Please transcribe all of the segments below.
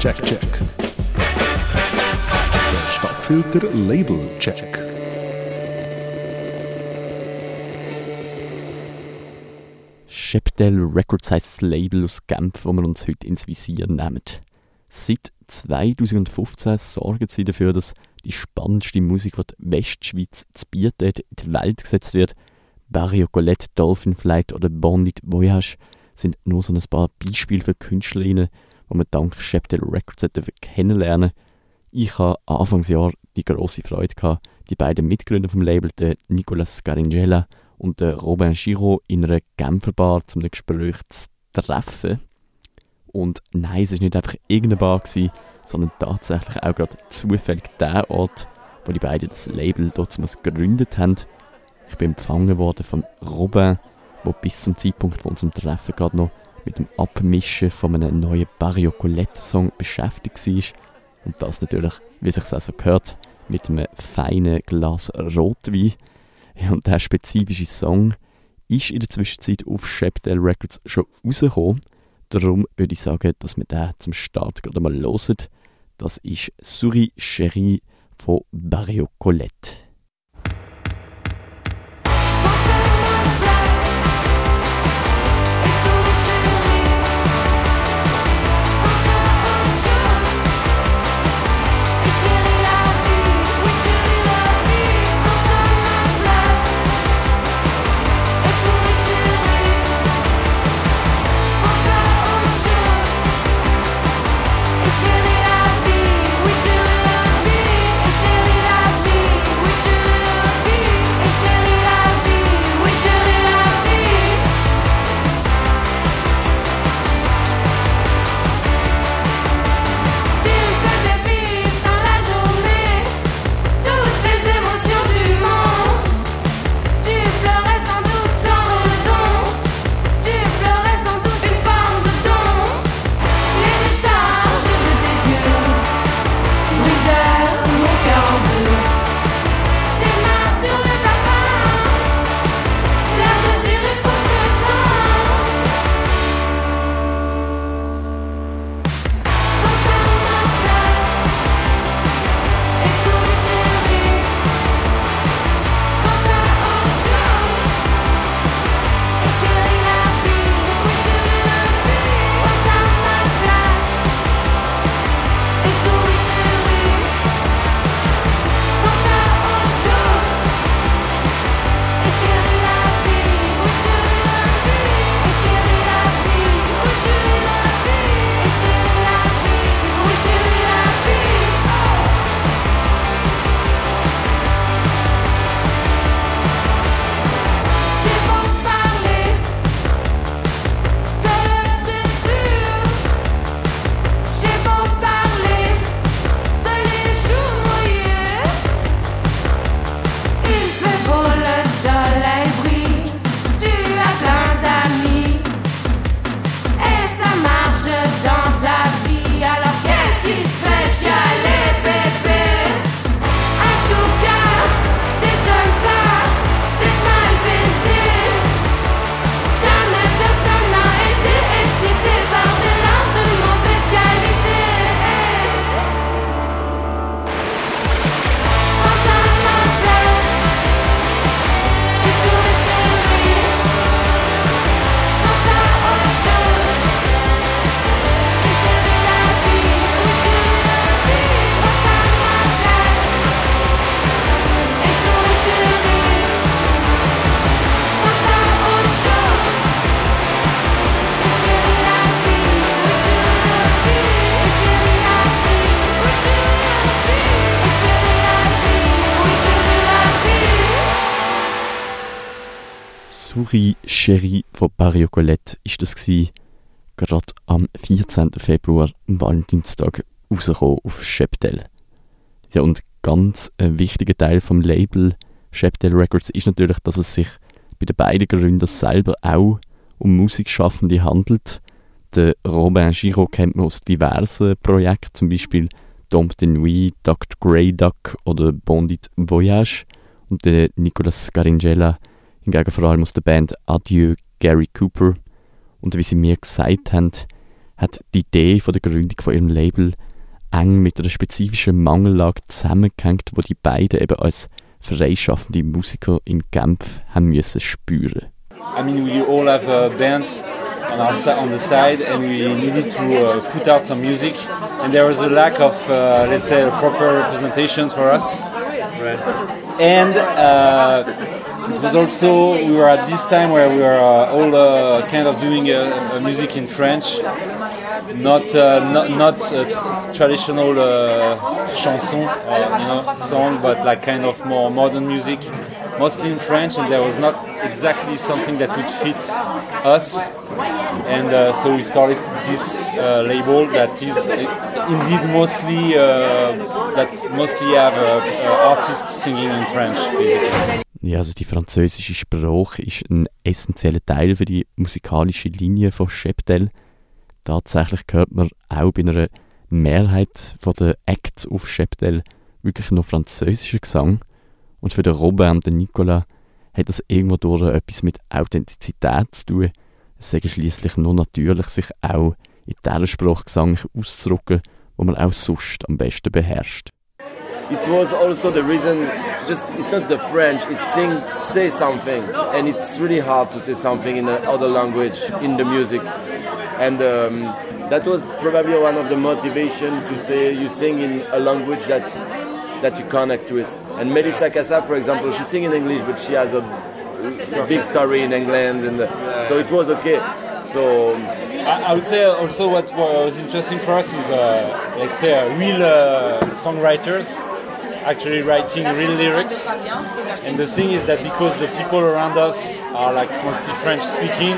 Check, check. Der Stadtfilter Label Check. Cheptel Records heisst das Label aus Genf, das wir uns heute ins Visier nehmen. Seit 2015 sorgen sie dafür, dass die spannendste Musik, die die Westschweiz zu bieten hat, in die Welt gesetzt wird. Barrio Colette, Dolphin Flight oder Bondit Voyage sind nur so ein paar Beispiele für Künstlerinnen, die man dank Cheptel Records kennenlernen Ich hatte Anfangsjahr die große Freude, gehabt, die beiden Mitgründer vom Label, den Nicolas Garingella und den Robin Giraud, in einer Genfer Bar zum Gespräch zu treffen. Und nein, es war nicht einfach irgendeine Bar, gewesen, sondern tatsächlich auch gerade zufällig der Ort, wo die beiden das Label dort gegründet haben. Ich bin empfangen worden von Robin, der bis zum Zeitpunkt von unserem Treffen gerade noch mit dem Abmischen von einem neuen Barrio Colette Song beschäftigt war. Und das natürlich, wie sich also gehört, mit einem feinen Glas Rotwein. Und der spezifische Song ist in der Zwischenzeit auf Shepdale Records schon rausgekommen. Darum würde ich sagen, dass wir den zum Start gerade mal hören. Das ist Souris Chérie von Barrio Colette. Souris Chérie von Barrio Colette ist das gewesen, gerade am 14. Februar, am Valentinstag, rausgekommen auf Cheptel. Ja, und ganz ein wichtiger Teil vom Label Cheptel Records ist natürlich, dass es sich bei den beiden Gründern selber auch um Musikschaffende handelt. Der Robin Giraud kennt man aus diversen Projekten, zum Beispiel Dom de Nuit, Dr. Grey Duck oder Bondit Voyage. Und der Nicolas Garingella vor allem aus der Band Adieu Gary Cooper. Und wie sie mir gesagt haben, hat die Idee von der Gründung von ihrem Label eng mit einer spezifischen Mangellage zusammengehängt, wo die beiden eben als freischaffende Musiker in Genf haben müssen spüren. I mean, we all have uh, bands on our on the side, and we needed to uh, put out some music, and there was a lack of, uh, let's say, a proper representation for us. Right. And uh, it was also we were at this time where we were uh, all uh, kind of doing music in French, not not not traditional chanson, you know, song, but like kind of more modern music mostly in French, and there was not exactly something that would fit us. And uh, so we started this uh, label that is uh, indeed mostly uh, that mostly have uh, artists singing in French, basically. Ja, also die französische Sprache ist ein essentieller Teil für die musikalische Linie von Cheptel. Tatsächlich hört man auch bei einer Mehrheit der Acts auf Cheptel wirklich noch französischen Gesang. Und für den Robert und den Nicola hat das irgendwo durch etwas mit Authentizität zu tun. Es sei schließlich nur natürlich, sich auch in dieser Sprache gesanglich auszudrücken, wo man auch sonst am besten beherrscht. It was also the reason, just it's not the French, it's sing, say something, and it's really hard to say something in another language in the music, and um, that was probably one of the motivation to say you sing in a language that's that you connect with. And Melissa Casa, for example, she sings in English, but she has a big story in England, and so it was okay. So I, would say also what was interesting for us is, uh, let's say, uh, real uh, songwriters actually writing real lyrics. And the thing is that because the people around us are like mostly French speaking,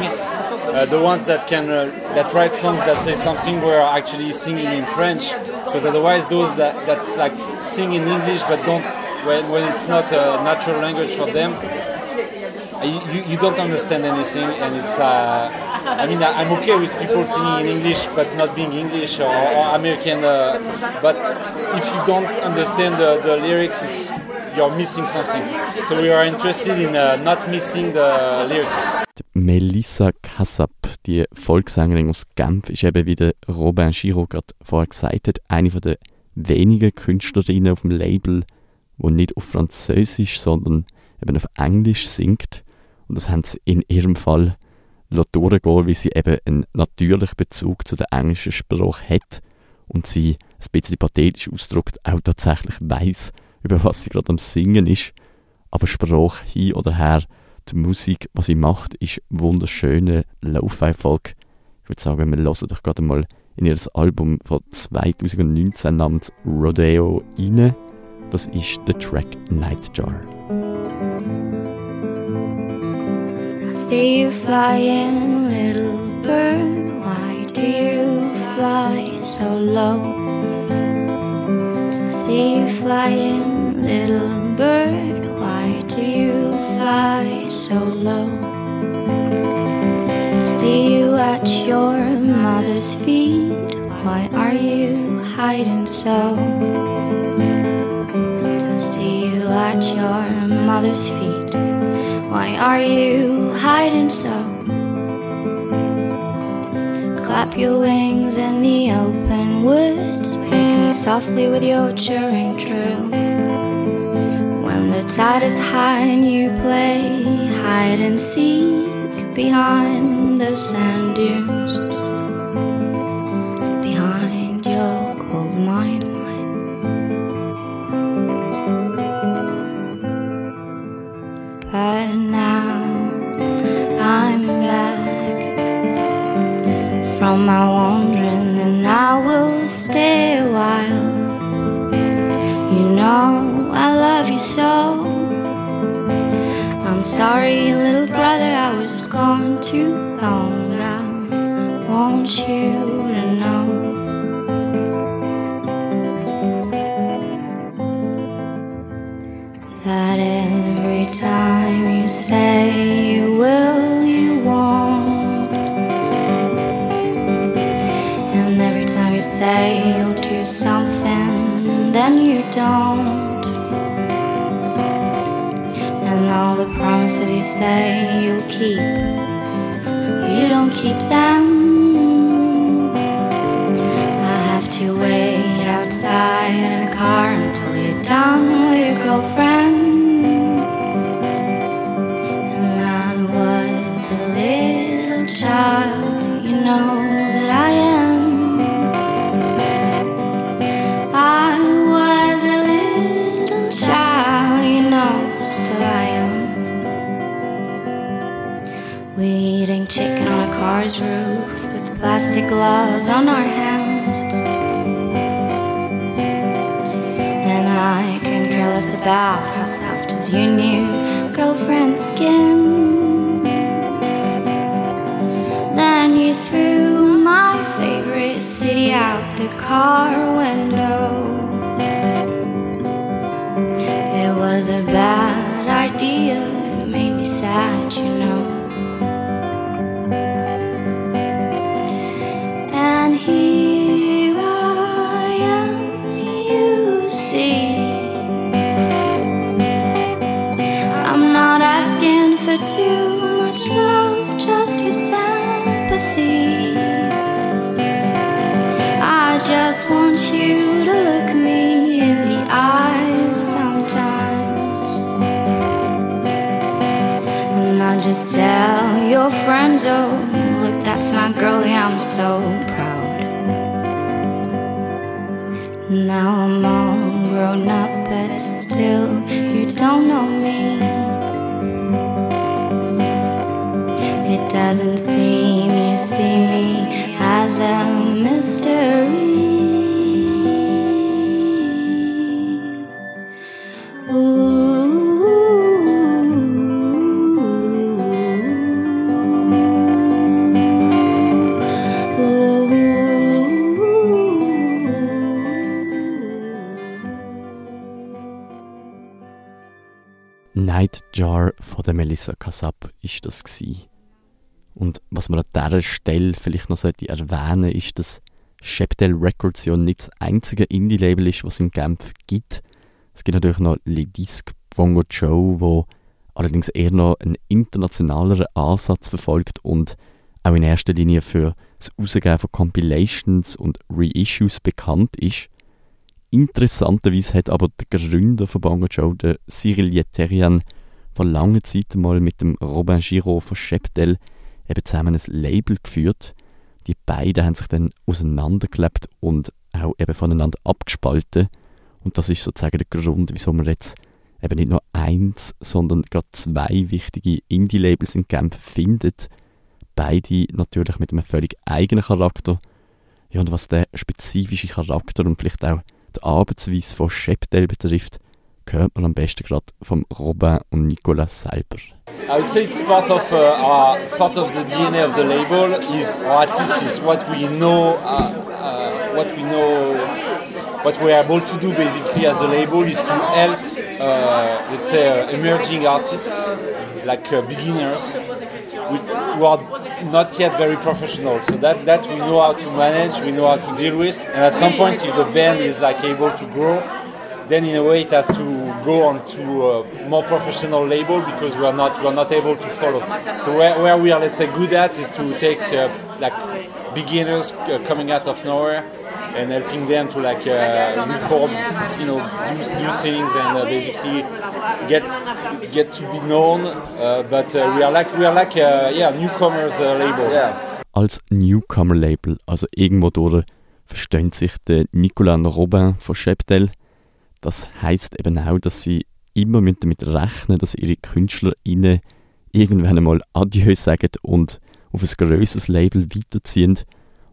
uh, the ones that can uh, that write songs that say something we're actually singing in French because otherwise those that, that like sing in English but don't when, when it's not a natural language for them you, you don't understand anything and it's uh, I mean I'm okay with people singing in English but not being English or, or American uh, but if you don't understand the, the lyrics it's you're missing something so we are interested in uh, not missing the lyrics Melissa Kassab, die Volkssängerin aus Genf, ist eben, wie der Robin Giraud gerade vorher gesagt hat, eine der wenigen Künstlerinnen auf dem Label, die nicht auf Französisch, sondern eben auf Englisch singt. Und das haben sie in ihrem Fall durchgehen, weil sie eben einen natürlichen Bezug zu der englischen Sprache hat und sie, ein bisschen pathetisch ausdrückt, auch tatsächlich weiß, über was sie gerade am Singen ist. Aber Sprache hin oder her die Musik, die sie macht, ist wunderschöne Lo-Fi-Folk. Ich würde sagen, wir hören doch gerade mal in ihr Album von 2019 namens Rodeo rein. Das ist der Track Nightjar. See you flying, little bird. Why do you fly so low? I see you flying, little bird. Why do you fly so low? I see you at your mother's feet. Why are you hiding so? I see you at your mother's feet. Why are you hiding so? Clap your wings in the open woods. Wake me softly with your churring true. The tide is high and you play hide and seek behind the sand dunes. My wandering, and I will stay a while. You know I love you so. I'm sorry, little brother, I was gone too long. I want you don't. And all the promises you say you'll keep, you don't keep them. Gloves on our hands. And I can care less about how soft is your new girlfriend's skin. Then you threw my favorite city out the car window. It was a bad Nightjar von der Melissa Kassab ist das gsi. Und was man an dieser Stelle vielleicht noch sollte erwähnen, ist, dass Shepdale Records ja nicht das einzige Indie-Label ist, was es in Genf gibt. Es gibt natürlich noch Le Disque Bongo Joe, wo allerdings eher noch einen internationaleren Ansatz verfolgt und auch in erster Linie für das Rausgeben von Compilations und Reissues bekannt ist. Interessanterweise hat aber der Gründer von Bongo Joe, der Cyril Yeterian, vor langer Zeit mal mit dem Robin Giraud von Shepdale eben zusammen ein Label geführt. Die beiden haben sich dann auseinandergeklebt und auch eben voneinander abgespalten. Und das ist sozusagen der Grund, wieso man jetzt eben nicht nur eins, sondern gerade zwei wichtige Indie-Labels in Genf findet. Beide natürlich mit einem völlig eigenen Charakter. Ja, und was der spezifische Charakter und vielleicht auch die Arbeitsweise von Shepdale betrifft, hört man am besten gerade vom Robin und Nicolas selber. I would say it's part of uh, our part of the DNA of the label is, or at least is what we know, uh, uh, what we know, what we are able to do basically as a label is to help, uh, let's say, uh, emerging artists like uh, beginners who who are not yet very professional. So that that we know how to manage, we know how to deal with, and at some point, if the band is like able to grow, then in a way it has to go on to a more professional label because we are not we are not able to follow. So where, where we are let's say good at is to take uh, like beginners uh, coming out of nowhere and helping them to like uh, reform, you know, do, do things and uh, basically get get to be known. Uh, but uh, we are like we are like uh, yeah newcomers uh, label. Yeah. als Newcomer-Label, also irgendwo durch, verstehen sich der Nicolas und Robin von Shepdale. Das heißt eben auch, dass sie immer mit damit rechnen, dass ihre KünstlerInnen irgendwann einmal Adieu sagen und auf ein grösseres Label weiterziehen.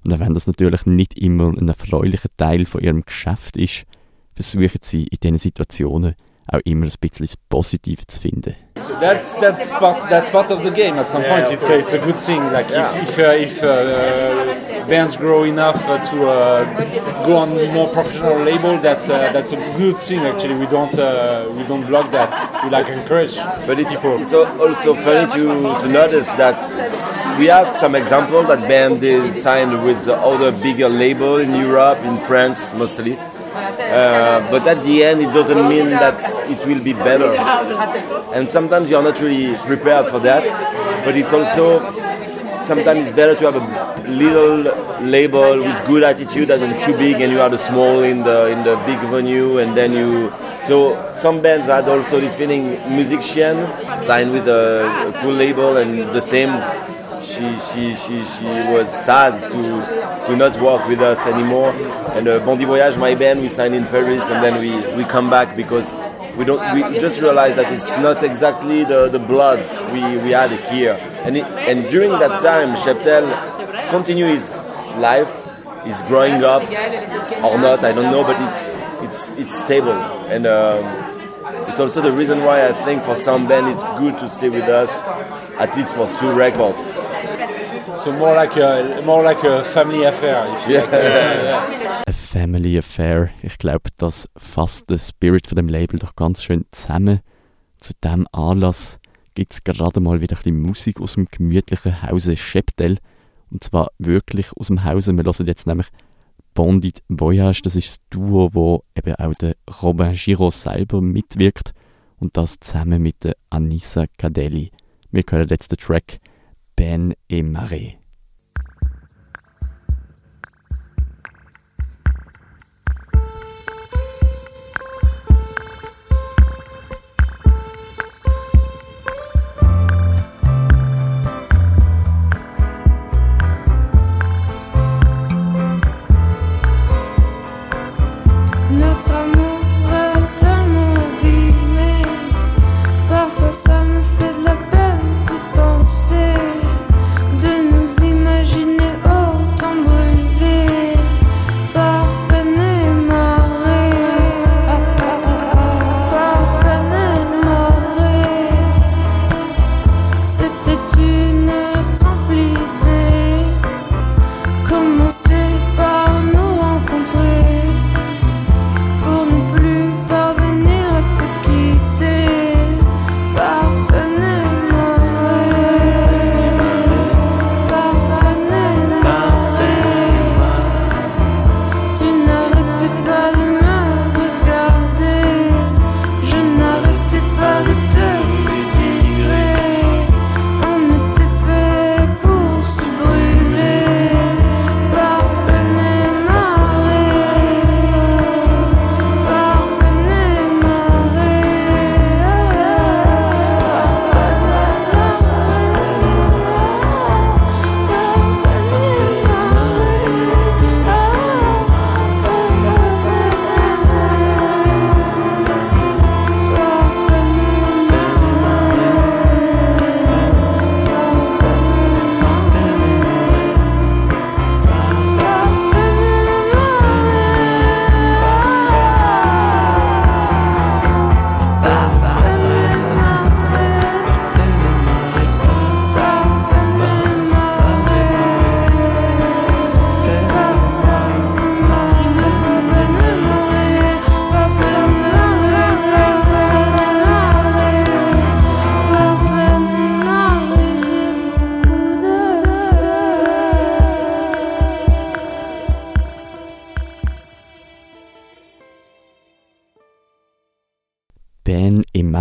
Und auch wenn das natürlich nicht immer ein erfreulicher Teil von ihrem Geschäft ist, versuchen sie in diesen Situationen auch immer ein bisschen das Positive zu finden. That's that's part that's part of the game. At some point, it's a, it's a good thing. Like if if, uh, if uh, bands grow enough uh, to uh, go on more professional label, that's uh, that's a good thing. Actually, we don't uh, we don't block that. We like encourage. But it's, it's al- also funny to, to notice that we have some example that band is signed with other bigger label in Europe, in France mostly. Uh, but at the end, it doesn't mean that it will be better. And sometimes you're not really prepared for that. But it's also sometimes it's better to have a little label with good attitude and too big and you are the small in the in the big venue and then you so some bands had also this feeling musician signed with a, a cool label and the same she, she, she, she was sad to, to not work with us anymore. And uh, Bondi Voyage, my band, we signed in Paris and then we, we come back because we don't we just realized that it's not exactly the, the blood we, we had here. And, it, and during that time, Cheptel continued his life, he's growing up or not, I don't know, but it's, it's, it's stable. And um, it's also the reason why I think for some band it's good to stay with us at least for two records. So more like a more like a family affair. If you Yeah. like. Yeah, yeah. A Family Affair. Ich glaube, das fasst den Spirit von dem Label doch ganz schön zusammen. Zu diesem Anlass gibt es gerade mal wieder ein bisschen Musik aus dem gemütlichen Hause Scheptel. Und zwar wirklich aus dem Hause. Wir hören jetzt nämlich Bondit Voyage. Das ist das Duo, wo eben auch der Robin Giraud selber mitwirkt. Und das zusammen mit der Anissa Cadelli. Wir hören jetzt den Track peine et marée.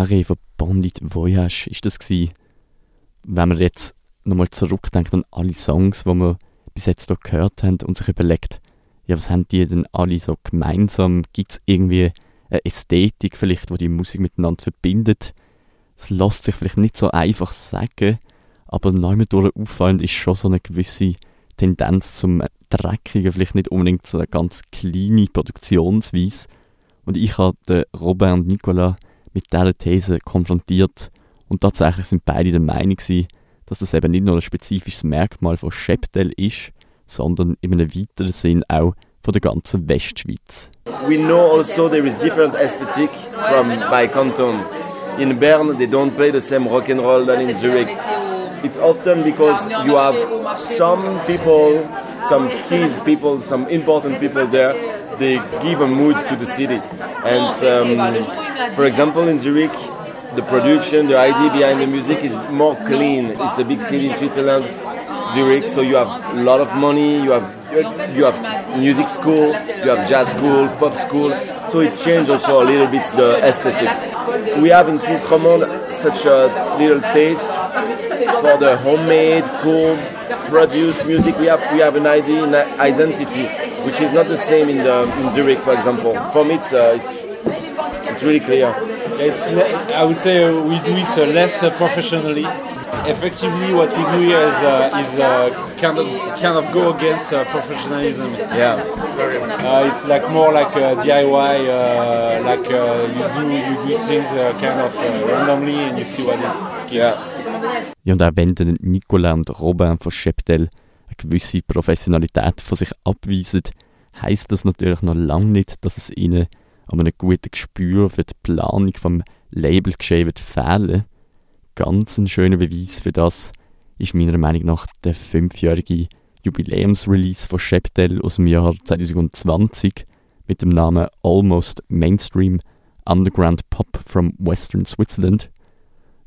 Marais von Bondit Voyage ist das gsi. Wenn man jetzt nochmal zurückdenkt an alle Songs, die wir bis jetzt hier gehört haben und sich überlegt, ja, was haben die denn alle so gemeinsam? Gibt es irgendwie eine Ästhetik vielleicht, die die Musik miteinander verbindet? Es lässt sich vielleicht nicht so einfach sagen, aber durch auffallend ist schon so eine gewisse Tendenz zum Dreckigen, vielleicht nicht unbedingt so eine ganz kleine Produktionsweise. Und ich habe den Robin und Nicolas mit dieser These konfrontiert und tatsächlich sind beide der Meinung gewesen, dass das eben nicht nur ein spezifisches Merkmal von Scheptel ist, sondern in einem weiteren Sinn auch von der ganzen Westschweiz. We know also there is different aesthetic from by canton. In Bern, they don't play the same rock and roll than in Zurich. It's often because you have some people, some keys people, some important people there. They give a mood to the city. And um, for example, in Zurich, the production, the idea behind the music is more clean. It's a big city in Switzerland, Zurich, so you have a lot of money. You have you have music school, you have jazz school, pop school. So it changes also a little bit the aesthetic. We have in Swiss such a little taste for the homemade, cool, produced music. We have we have an idea, an identity, which is not the same in the in Zurich, for example. For me, it's uh, it's, it's really clear. It's le- I would say we do it less professionally. Effectively, what we do here is, uh, is uh, kind of kind of go against uh, professionalism. Yeah, Uh, it's like more like uh, DIY, uh, like uh, you do you do things uh, kind of uh, randomly and you see what it gives. yeah. Ja, und auch wenn dann Nicolas und Robin von Cheptel eine gewisse Professionalität von sich abweisen, heisst das natürlich noch lange nicht, dass es ihnen an einem guten Gespür für die Planung vom Labelgeschehen wird fehlen. Ganz ein schöner Beweis für das ist meiner Meinung nach der fünfjährige Jubiläumsrelease von Cheptel aus dem Jahr 2020 mit dem Namen Almost Mainstream Underground Pop from Western Switzerland.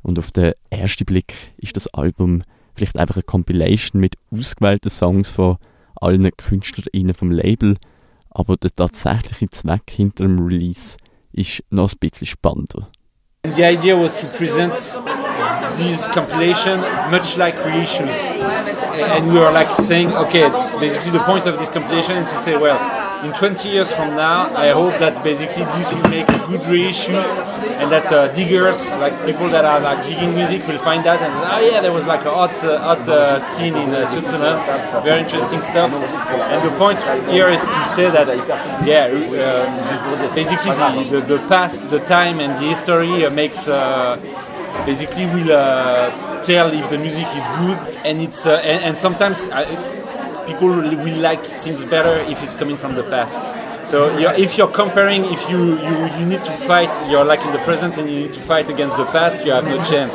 Und auf den ersten Blick ist das Album vielleicht einfach eine Compilation mit ausgewählten Songs von allen KünstlerInnen vom Label, aber der tatsächliche Zweck hinter dem Release ist noch ein bisschen spannender. The idea was to present this compilation much like reissues. And we were like saying, okay, basically the point of this compilation is to say, well, in 20 years from now, I hope that basically this will make a good reissue and that uh, diggers, like people that are like digging music will find that and, oh yeah, there was like a hot, uh, hot uh, scene in uh, Switzerland, very interesting stuff. And the point here is to say that, yeah, uh, basically the, the, the past, the time and the history uh, makes basically will tell if the music is good and it's and, and sometimes uh, people will like things better if it's coming from the past. So you're, if you're comparing if you, you you need to fight you're like in the present and you need to fight against the past you have no chance.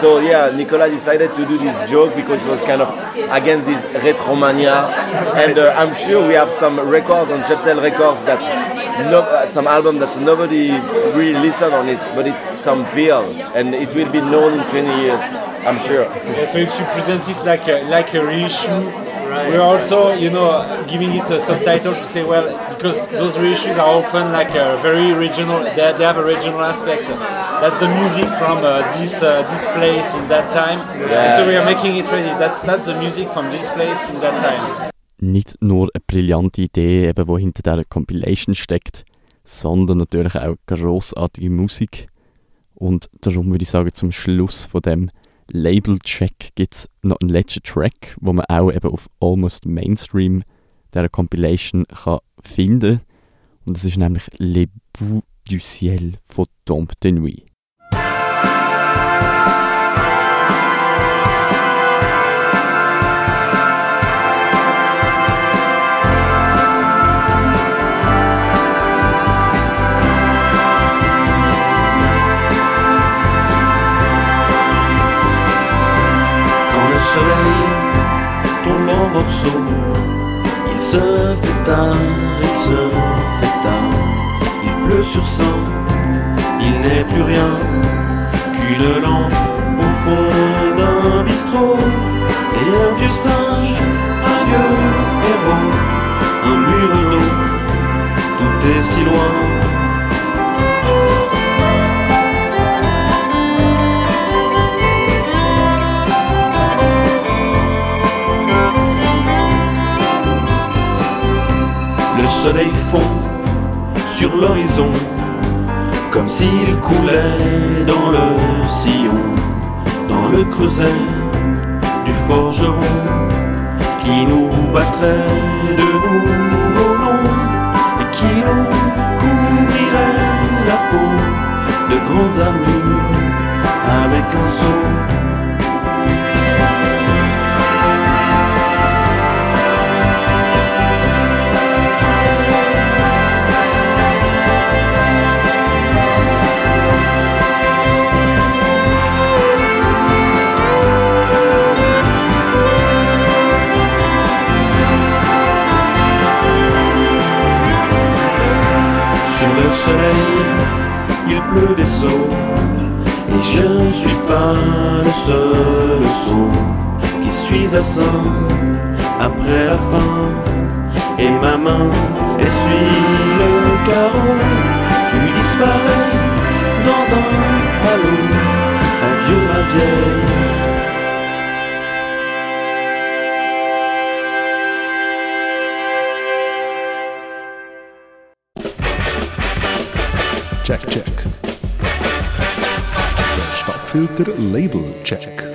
So yeah, Nicola decided to do this joke because it was kind of against this retromania, and uh, I'm sure we have some records on Cheptel Records that no, uh, some album that nobody really listened on it, but it's some bill, and it will be known in 20 years, I'm sure. Yeah, so if you present it like a, like a reissue we're also you know giving it a subtitle to say well because those reissues are often like a very regional they, they have a regional aspect. That's the music from uh, this uh, this place in that time. And so we are making it ready. That's that's the music from this place in that time. Nicht nur eine brillante Idee, eben, die hinter dieser Compilation steckt, sondern natürlich auch grossartige Musik. Und darum würde ich sagen, zum Schluss von dem Label-Check gibt es noch einen letzten Track, wo man auch eben auf Almost Mainstream dieser Compilation kann finden Und das ist nämlich Le Bout du Ciel von Tombe de Nuit. Soleil fond sur l'horizon comme s'il coulait dans le sillon, dans le creuset du forgeron qui nous battrait de nouveaux noms et qui nous couvrirait la peau de grandes armures avec un seau. Le seul sot qui suis à ça après la fin. Et ma main essuie le carreau. Tu disparais dans un halo vieille. Check, check. filter label check.